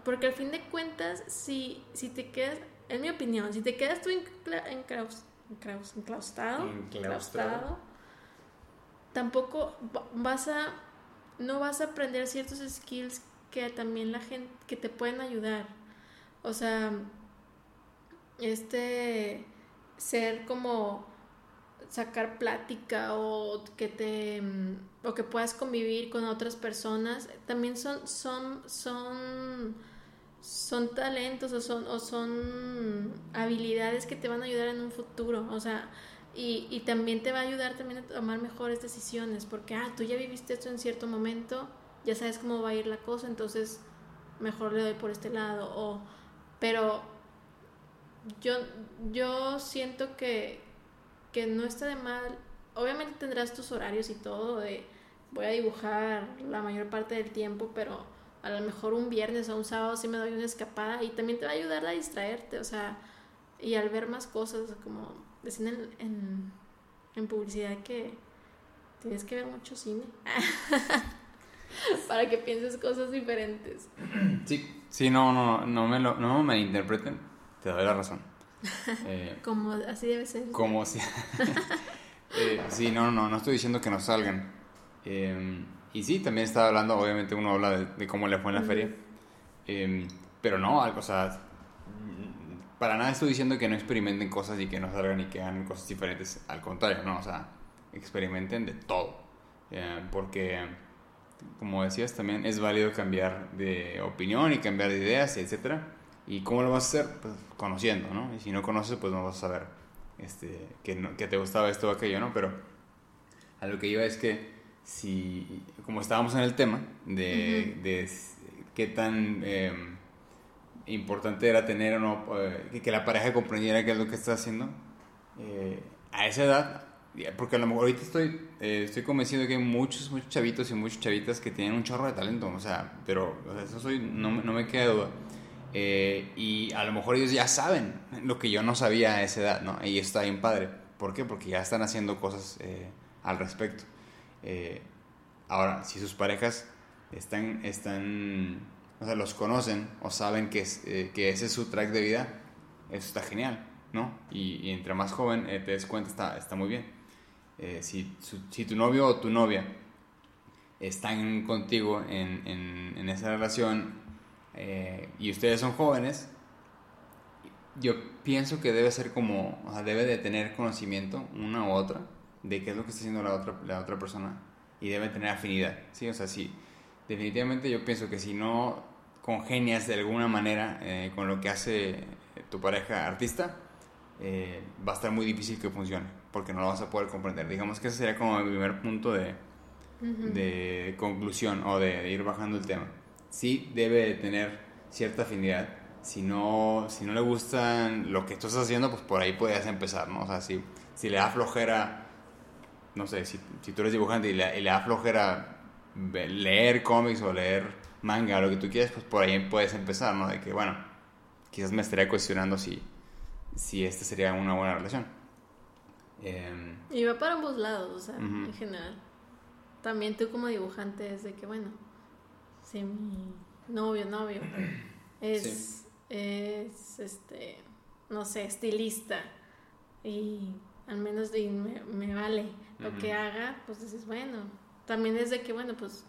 porque al fin de cuentas, si, si te quedas, en mi opinión, si te quedas tú enclaustrado, enclaustrado, tampoco vas a no vas a aprender ciertos skills que también la gente, que te pueden ayudar. O sea, este, ser como sacar plática o que te o que puedas convivir con otras personas también son son son son talentos o son o son habilidades que te van a ayudar en un futuro o sea y, y, también te va a ayudar también a tomar mejores decisiones, porque, ah, tú ya viviste esto en cierto momento, ya sabes cómo va a ir la cosa, entonces mejor le doy por este lado. O, pero yo, yo siento que, que no está de mal, obviamente tendrás tus horarios y todo, de voy a dibujar la mayor parte del tiempo, pero a lo mejor un viernes o un sábado sí me doy una escapada y también te va a ayudar a distraerte, o sea, y al ver más cosas como decían en, en, publicidad que tienes que ver mucho cine para que pienses cosas diferentes. Sí, sí, no, no, no me lo, no me interpreten, te doy la razón. Eh, como así debe ser. Como si... eh, sí, no, no, no estoy diciendo que no salgan. Em, y sí, también estaba hablando, obviamente uno habla de, cómo le fue en la feria. Em, pero no, o sea, para nada estoy diciendo que no experimenten cosas y que no salgan y que hagan cosas diferentes. Al contrario, no, o sea, experimenten de todo. Eh, porque, como decías, también es válido cambiar de opinión y cambiar de ideas, etc. ¿Y cómo lo vas a hacer? Pues conociendo, ¿no? Y si no conoces, pues no vas a saber este, que, no, que te gustaba esto o aquello, ¿no? Pero a lo que iba es que si, como estábamos en el tema de, de qué tan em, importante era tener o no, eh, que la pareja comprendiera qué es lo que está haciendo, eh, a esa edad, porque a lo mejor ahorita estoy, eh, estoy convencido de que hay muchos, muchos chavitos y muchas chavitas que tienen un chorro de talento, o sea, pero eso soy, no, no me queda duda. Eh, y a lo mejor ellos ya saben lo que yo no sabía a esa edad, ¿no? Y está bien padre. ¿Por qué? Porque ya están haciendo cosas eh, al respecto. Eh, ahora, si sus parejas están, están, o sea, los conocen o saben que, es, que ese es su track de vida, eso está genial, ¿no? Y, entre más joven te des cuenta, está, está muy bien. Si, si, tu novio o tu novia están contigo en, en, en esa relación eh, y ustedes son jóvenes, yo pienso que debe ser como, o sea, debe de tener conocimiento una u otra de qué es lo que está haciendo la otra, la otra persona y debe tener afinidad, ¿sí? O sea, sí, definitivamente yo pienso que si no congenias de alguna manera eh, con lo que hace tu pareja artista, eh, va a estar muy difícil que funcione, porque no lo vas a poder comprender. Digamos que ese sería como el primer punto de, de conclusión o de ir bajando el tema sí debe de tener cierta afinidad. Si no, si no le gustan lo que tú estás haciendo, pues por ahí puedes empezar, ¿no? O sea, si, si le da flojera, no sé, si, si tú eres dibujante y le, da flojera leer cómics o leer manga lo que tú quieras, pues por ahí puedes empezar, ¿no? De que, bueno, quizás me estaría cuestionando si, si esta sería una buena relación. Em, y va para ambos lados, o sea, en general. También tú como dibujante es de que, bueno, si mi novio, novio, es, es este, no sé, estilista. Y al menos me, vale. Lo que haga, pues dices, bueno, también es de que, bueno, pues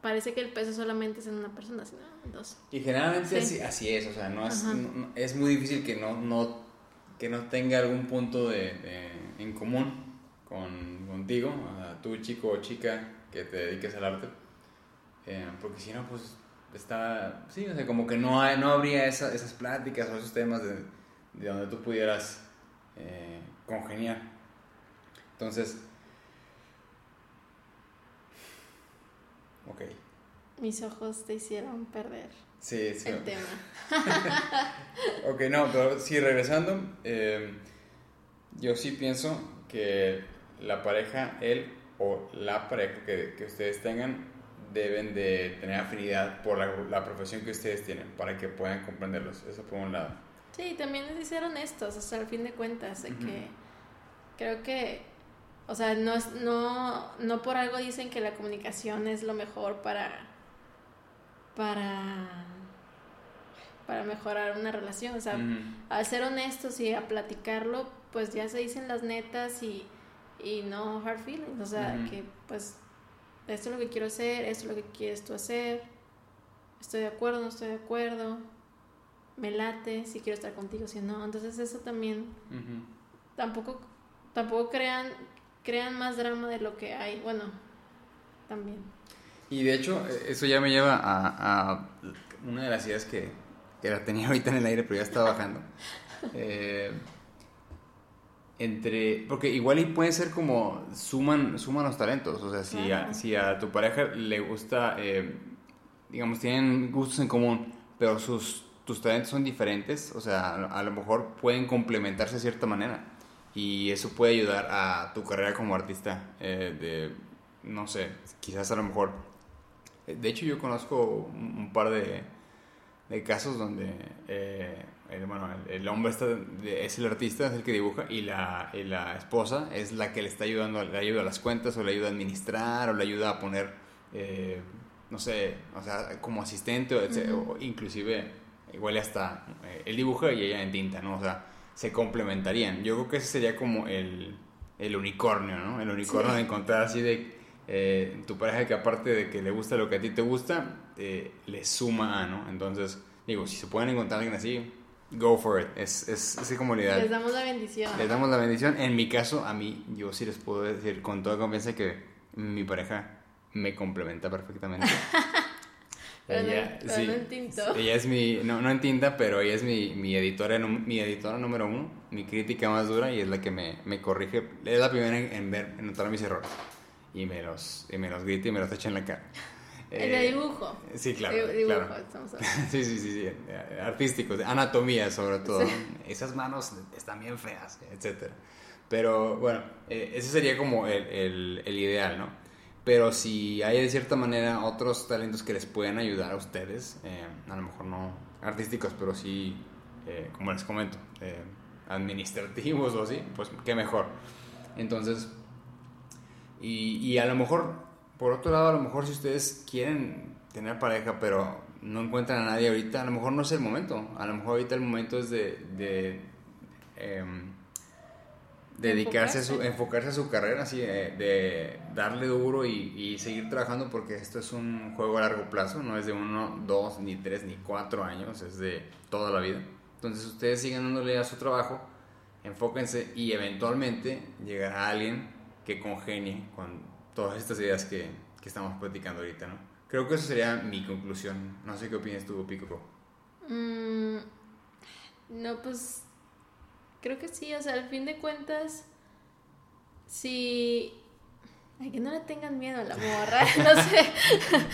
parece que el peso solamente es en una persona, sino en dos. Y generalmente así, es, o sea, no es, es muy difícil que no, no, que no tenga algún punto de, en común con, contigo, tú chico o chica que te dediques al arte eh, porque si no, pues está, sí, o sea, como que no, hay, no habría esas pláticas o esos temas de, de donde tú pudieras eh, congeniar. Entonces, ok. Mis ojos te hicieron perder sí, sí. el tema. ok, no, pero sí, regresando, eh, yo sí pienso que la pareja, él o la pareja que, que ustedes tengan, deben de tener afinidad por la, profesión que ustedes tienen para que puedan comprenderlos. Eso por un lado. Sí, también es ser honestos, hasta el fin de cuentas, de que creo que, o sea, no, es, no, no por algo dicen que la comunicación es lo mejor para, para, para mejorar una relación. O sea, al ser honestos y a platicarlo, pues ya se dicen las netas y, y no hard feelings. O sea, que pues esto es lo que quiero hacer, esto es lo que quieres tú hacer, estoy de acuerdo, no estoy de acuerdo, me late, si quiero estar contigo, si no. Entonces eso también, tampoco, tampoco crean, crean más drama de lo que hay, bueno, también. Y de hecho, e, eso ya me lleva a, a una de las ideas que, que, la tenía ahorita en el aire, pero ya estaba bajando. eh, entre porque igual y puede ser como suman suman los talentos o sea si a, si a tu pareja le gusta eh, digamos tienen gustos en común pero sus tus talentos son diferentes o sea a, lo mejor pueden complementarse de cierta manera. Y eso puede ayudar a tu carrera como artista eh, de no sé quizás a lo mejor de hecho yo conozco un, par de, de casos donde eh, el, bueno, el, hombre está, es el artista, es el que dibuja, y la, la, esposa es la que le está ayudando, le ayuda a las cuentas, o le ayuda a administrar, o le ayuda a poner, eh, no sé, o sea, como asistente, o, inclusive, igual hasta eh, él dibuja y ella en tinta, ¿no? O sea, se complementarían. Yo creo que ese sería como el, el unicornio, ¿no? El unicornio de encontrar así de eh, tu pareja que aparte de que le gusta lo que a ti te gusta, le suma a, ¿no? Entonces, digo, si se pueden encontrar alguien así, Go for it. Es, es, es como Les damos la bendición. Les damos la bendición. En mi caso, a mí, yo sí les puedo decir con toda confianza que mi pareja me complementa perfectamente. ella, pero sí, no en tinto. ella es mi, no, no en tinta, pero ella es mi, mi editora, mi editora número uno, mi crítica más dura y es la que me, me corrige, es la primera en, en ver, en notar mis errores y me los, y me los grita y me los echa en la cara. El de Eh, dibujo. Sí, claro, dibujo, claro. estamos. Sí, sí, sí, sí, eh, artísticos, de anatomía sobre todo. Esas manos están bien feas, etcétera. Pero bueno, eh, ese sería como el, el- el ideal, ¿no? Pero si hay de cierta manera otros talentos que les pueden ayudar a ustedes, eh, a lo mejor no artísticos, pero sí, eh, como les comento, eh, administrativos o así, pues qué mejor. Entonces, y, y a lo mejor, por otro lado, a lo mejor si ustedes quieren tener pareja, pero no encuentran a nadie ahorita, a lo mejor no es el momento. A lo mejor ahorita el momento es de, de em, dedicarse a su, Enfocarse. enfocarse a su carrera, así, de, de darle duro y, y seguir trabajando porque esto es un juego a largo plazo, no es de uno, dos, ni tres, ni cuatro años, es de toda la vida. Entonces ustedes sigan dándole a su trabajo, enfóquense y eventualmente llegará alguien que congenie con todas estas ideas que, que estamos platicando ahorita, ¿no? Creo que eso sería mi conclusión. No sé qué opinas tú, Pico. Mm, no, pues creo que sí, o sea, al fin de cuentas, si... Ay, que no le tengan miedo a la morra, no sé.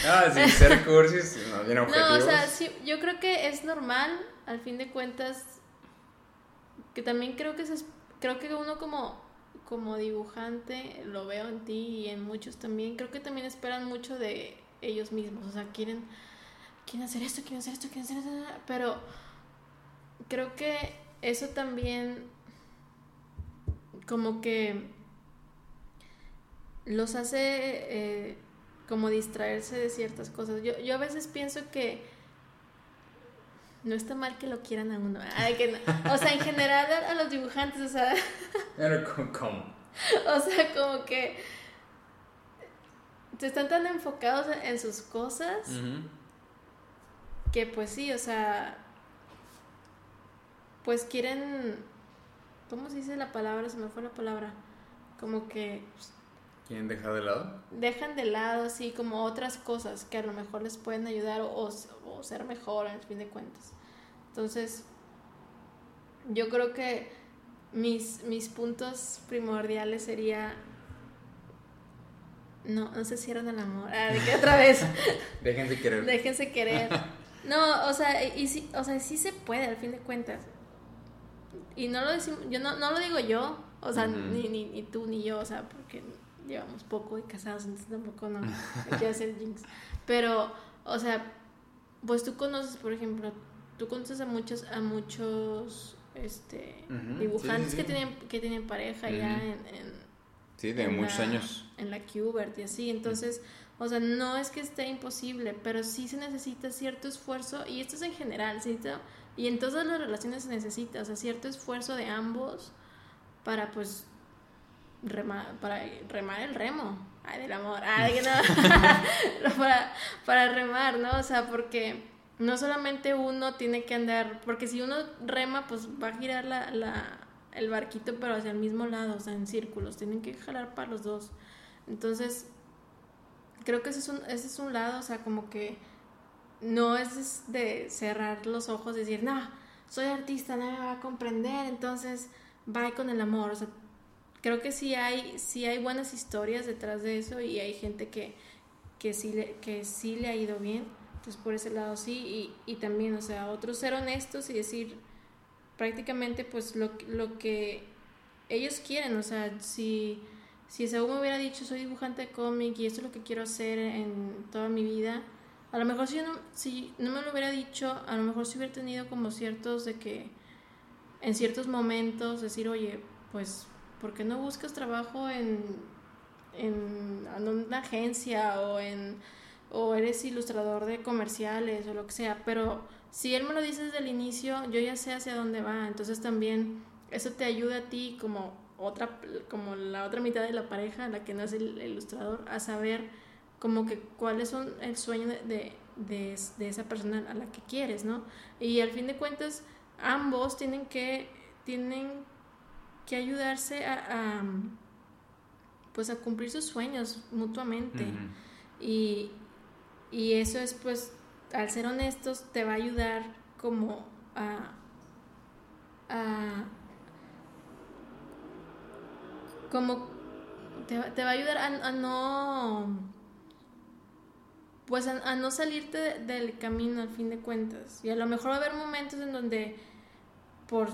Ah, sin ser cursis, no, bien objetivos. No, o sea, sí, yo creo que es normal, al fin de cuentas, que también creo que se, creo que uno como, como dibujante, lo veo en ti y en muchos también, creo que también esperan mucho de ellos mismos, o sea, quieren, quieren hacer esto, quieren hacer esto, quieren hacer esto, pero creo que eso también como que los hace eh, como distraerse de ciertas cosas. Yo, yo a veces pienso que no está mal que lo quieran a uno. Ay, que no. O sea, en general a, los dibujantes, o sea, ¿cómo? o sea, como que están tan enfocados en, sus cosas que pues sí, o sea, pues quieren, ¿cómo se dice la palabra? Se me fue la palabra. Como que ¿Quieren dejar de lado? dejan de lado así como otras cosas que a lo mejor les pueden ayudar o, o- o ser mejor al fin de cuentas. Entonces, yo creo que mis, mis puntos primordiales sería no, no se cierran el amor. Ah, ¿de qué otra vez? Déjense querer. Déjense querer. No, o sea, y, sí, o sea, sí se puede al fin de cuentas. Y no lo decimos, yo no, no lo digo yo, o sea, ni, ni, ni tú ni yo, o sea, porque llevamos poco de casados, entonces tampoco no me quiero hacer jinx. Pero, o sea, pues tú conoces, por ejemplo, tú conoces a muchos, a muchos este dibujantes sí, sí, sí. que tienen, que tienen pareja ya en, en Sí, de en muchos la- años. En la Qbert y así. Entonces, o sea, no es que esté imposible, pero sí se necesita cierto esfuerzo, y esto es en general, ¿sí? y en todas las relaciones se necesita, o sea, cierto esfuerzo de ambos para, pues, remar, para remar el remo. Ay, del amor. Ay, que no. para, para remar, ¿no? O sea, porque no solamente uno tiene que andar, porque si uno rema, pues va a girar la, la, el barquito, pero hacia el mismo lado, o sea, en círculos, tienen que jalar para los dos. Entonces, creo que ese es un, ese es un lado, o sea, como que no es de cerrar los ojos decir, no, soy artista, nadie me va a comprender, entonces va con el amor, creo que sí hay, hay buenas historias detrás de eso y hay gente que, que, sí, le, que sí le ha ido bien, entonces por ese lado sí, y, y también, o sea, otros ser honestos y decir prácticamente pues lo, lo que ellos quieren, o sea, si, si Saúl me hubiera dicho soy dibujante de cómic y esto es lo que quiero hacer en toda mi vida, a lo mejor si, no, si no me lo hubiera dicho, a lo mejor si hubiera tenido como ciertos de que en ciertos momentos decir, oye, pues, ¿por qué no buscas trabajo en, en, en una agencia o en o eres ilustrador de comerciales o lo que sea? Pero si él me lo dice desde el inicio, yo ya sé hacia dónde va, entonces también eso te ayuda a ti como otra como la otra mitad de la pareja, la que no es el, ilustrador, a saber como que cuáles son el sueño de, de, de, de esa persona a la que quieres, ¿no? Y al fin de cuentas, ambos tienen que, tienen que ayudarse a, a, pues a cumplir sus sueños mutuamente. Y, y eso es pues al ser honestos, te va a ayudar como a, a como te, va a ayudar a, no pues a, no salirte del camino al fin de cuentas. Y a lo mejor va a haber momentos en donde por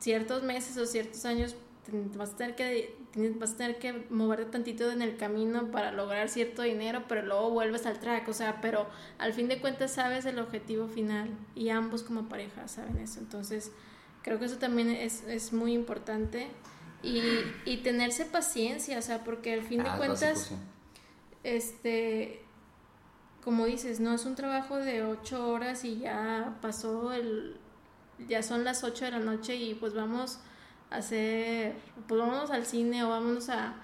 ciertos meses o ciertos años vas a tener que vas a tener que moverte tantito en el camino para lograr cierto dinero, pero luego vuelves al track, o sea, pero al fin de cuentas sabes el objetivo final y ambos como pareja saben eso. Entonces, creo que eso también es, es muy importante y, y, tenerse paciencia, o sea, porque al fin de ah, cuentas, este, como dices, no es un trabajo de ocho horas y ya pasó el, ya son las ocho de la noche y pues vamos hacer, pues vámonos al cine o vámonos a,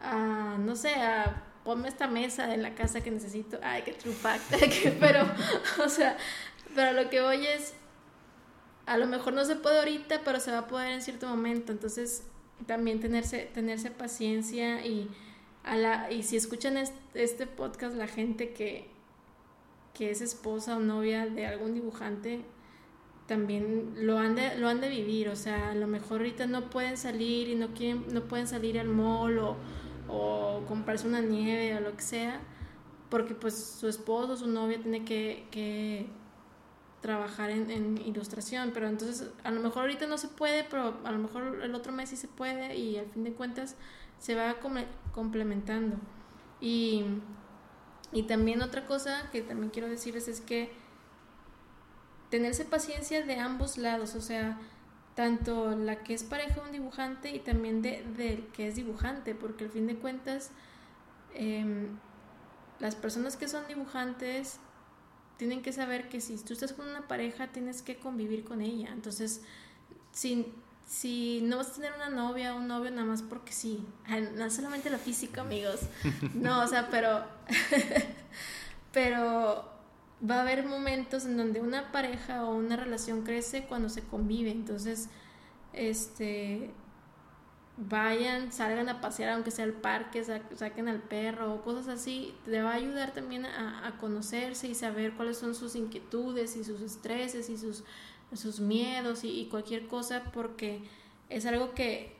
a no sé, a ponme esta mesa en la casa que necesito. Ay, qué true fact. pero, o sea, pero lo que voy es, a lo mejor no se puede ahorita, pero se va a poder en cierto momento. Entonces, también tenerse, tenerse paciencia y, a la, y si escuchan este, podcast, la gente que, que es esposa o novia de algún dibujante, también lo han de, lo han de vivir, o sea, a lo mejor ahorita no pueden salir y no quieren, no pueden salir al mall o, o comprarse una nieve o lo que sea, porque pues su esposo su novia tiene que, que trabajar en, en, ilustración, pero entonces a lo mejor ahorita no se puede, pero a lo mejor el otro mes sí se puede y al fin de cuentas se va complementando. Y, y también otra cosa que también quiero decirles es que tenerse paciencia de ambos lados, o sea, tanto la que es pareja de un dibujante y también de, del que es dibujante, porque al fin de cuentas em, las personas que son dibujantes tienen que saber que si tú estás con una pareja tienes que convivir con ella, entonces si, si no vas a tener una novia o un novio nada más porque sí, no solamente la física amigos, no, o sea, pero, pero va a haber momentos en donde una pareja o una relación crece cuando se convive. Entonces, este vayan, salgan a pasear, aunque sea al parque, saquen al perro o cosas así, te va a ayudar también a, conocerse y saber cuáles son sus inquietudes y sus estreses y sus, sus miedos y cualquier cosa, porque es algo que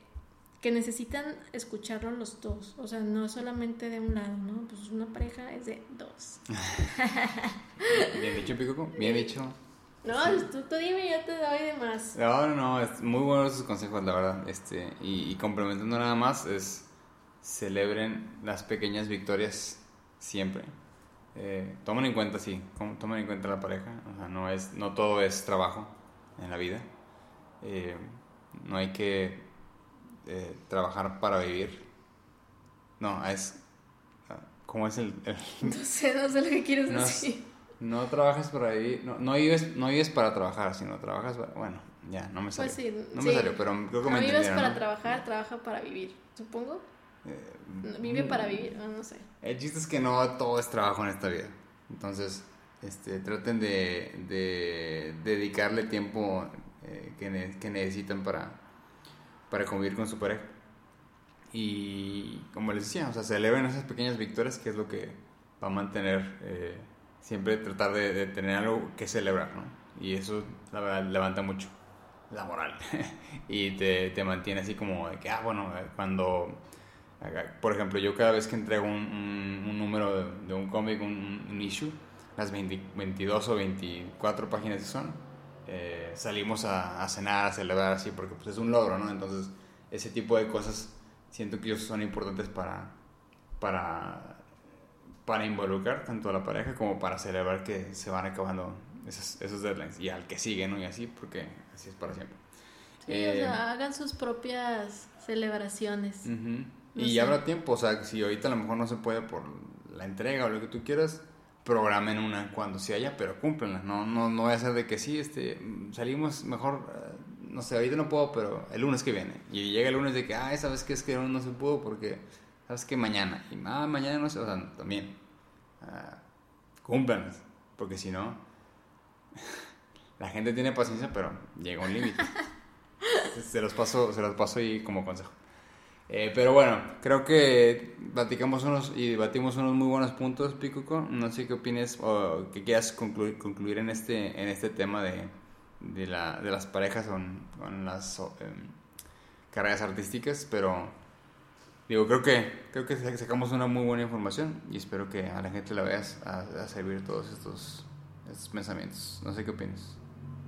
que necesitan escucharlo los dos, o sea, no solamente de un lado, ¿no? Pues una pareja es de dos. bien dicho, Picoco, bien dicho. No, tú, tú, dime, yo te doy de más. No, no, no, es muy buenos sus consejos, la verdad. Este, y, complementando nada más, es celebren las pequeñas victorias siempre. Eh, tomen en cuenta, sí, tomen en cuenta la pareja. O sea, no, es, no todo es trabajo en la vida. Eh, no hay que eh, trabajar para vivir. No, es... ¿Cómo es el...? No sé, no sé lo que quieres decir. no trabajas para vivir, no, no, vives, no vives para trabajar, sino trabajas para... Bueno, ya, no me pues salió. no me salió, pero creo que me No vives para trabajar, trabaja para vivir, supongo. Eh, vive para mm, vivir, no, sé. El chiste es que no todo es trabajo en esta vida. Entonces, este, traten de, de dedicarle tiempo eh, que, que necesitan para, para convivir con su pareja. Y como les decía, o sea, se eleven esas pequeñas victorias que es lo que va a mantener, eh, siempre tratar de, tener algo que celebrar, ¿no? Y eso, la verdad, levanta mucho la moral y te, te, mantiene así como de que, ah, bueno, eh, cuando, por ejemplo, yo cada vez que entrego un, número de, un cómic, un, issue, las 22 o 24 páginas que son, eh, salimos a, cenar, a celebrar así, porque pues es un logro, ¿no? Entonces, ese tipo de cosas siento que ellos son importantes para, para, para involucrar tanto a la pareja como para celebrar que se van acabando esos, esos deadlines y al que sigue, ¿no? Y así, porque así es para siempre. Sí, o sea, eh, hagan sus propias celebraciones. y habrá tiempo, o sea, si ahorita a lo mejor no se puede por la entrega o lo que tú quieras, programen una cuando se haya, pero cúmplenla. No, no, no voy a ser de que sí, este, salimos mejor, eh, no sé, ahorita no puedo, pero el lunes que viene. Y llega el lunes de que, ah, ¿sabes qué? Es que no se pudo porque, ¿sabes qué? Mañana. Y, ah, mañana no sé, o sea, también. Uh, porque si no, la gente tiene paciencia, pero llega un límite. se los paso, se los paso ahí como consejo. Eh, pero bueno, creo que platicamos unos y debatimos unos muy buenos puntos, Picuco. No sé qué opines o qué quieras concluir, concluir en este en este tema de, de, la, de las parejas con, con las em, carreras artísticas, pero digo, creo que creo que sacamos una muy buena información y espero que a la gente la veas a, servir todos estos, estos pensamientos. No sé qué opinas.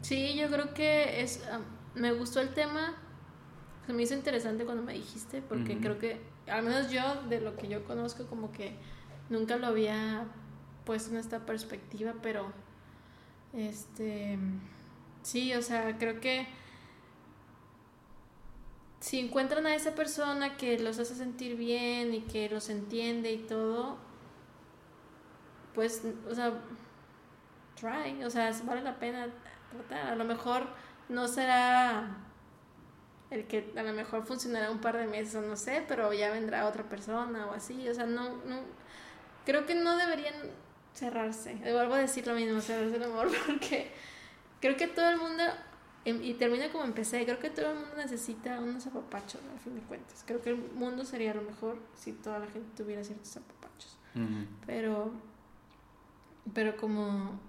Sí, yo creo que es me gustó el tema. Se me hizo interesante cuando me dijiste porque creo que al menos yo de lo que yo conozco como que nunca lo había puesto en esta perspectiva, pero este Sí, o sea, creo que si encuentran a esa persona que los hace sentir bien y que los entiende y todo, pues, o sea, try, o sea, vale la pena tratar. A lo mejor no será el que a lo mejor funcionará un par de meses o no sé, pero ya vendrá otra persona o así, o sea, no, no, creo que no deberían cerrarse. Vuelvo a decir lo mismo, cerrarse el amor, porque creo que todo el mundo, em, y termina como empecé, creo que todo el mundo necesita unos apapachos, al fin de cuentas. Creo que el mundo sería lo mejor si toda la gente tuviera ciertos apapachos. Pero, pero como,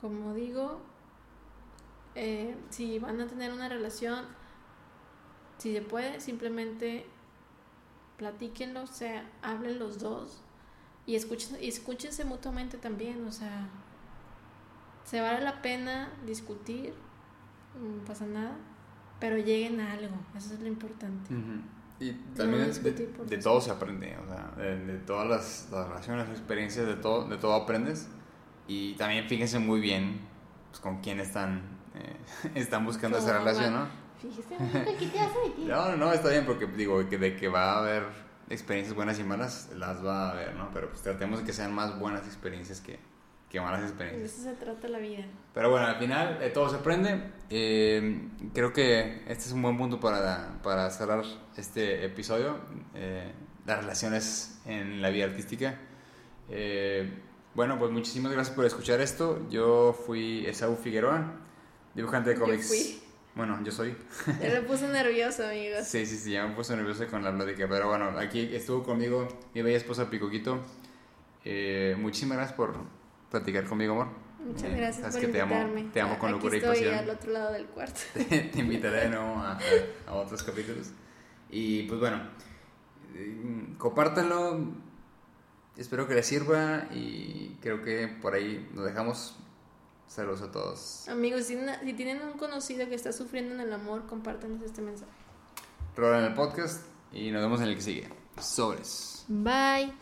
como digo, eh, si van a tener una relación, si se puede, simplemente platíquenlo, o sea, hablen los dos y escuchen, y escúchense mutuamente también, o sea, se vale la pena discutir, no pasa nada, pero lleguen a algo, eso es lo importante. Y también de, todo se aprende, o sea, de, todas las, relaciones, experiencias, de todo, de todo aprendes. Y también fíjense muy bien pues, con quién están, eh, están buscando esa relación, ¿no? Fíjese, ¿qué te hace de ti? No, no, está bien porque digo que de que va a haber experiencias buenas y malas, las va a haber, ¿no? Pero pues tratemos de que sean más buenas experiencias que, qué malas experiencias. De eso se trata la vida. Pero bueno, al final eh, todo se aprende. Eh, creo que este es un buen punto para, para cerrar este episodio. Eh, las relaciones en la vida artística. bueno, pues muchísimas gracias por escuchar esto. Yo fui Esaú Figueroa, dibujante de cómics. Yo fui. Bueno, yo soy. Ya me puse nervioso, amigos. Sí, sí, sí, ya me puse nervioso con la plática. Pero bueno, aquí estuvo conmigo mi bella esposa Picoquito. muchísimas gracias por platicar conmigo, amor. Muchas eh, gracias por que invitarme. Te amo, te amo con locura y pasión. al otro lado del cuarto. te invitaré de nuevo a, a, otros capítulos. Y pues bueno, eh, compártanlo. Espero que les sirva y creo que por ahí nos dejamos. Saludos a todos. Amigos, si, si tienen un conocido que está sufriendo en el amor, compártanos este mensaje. Rola en el podcast y nos vemos en el que sigue. Sobres. Bye.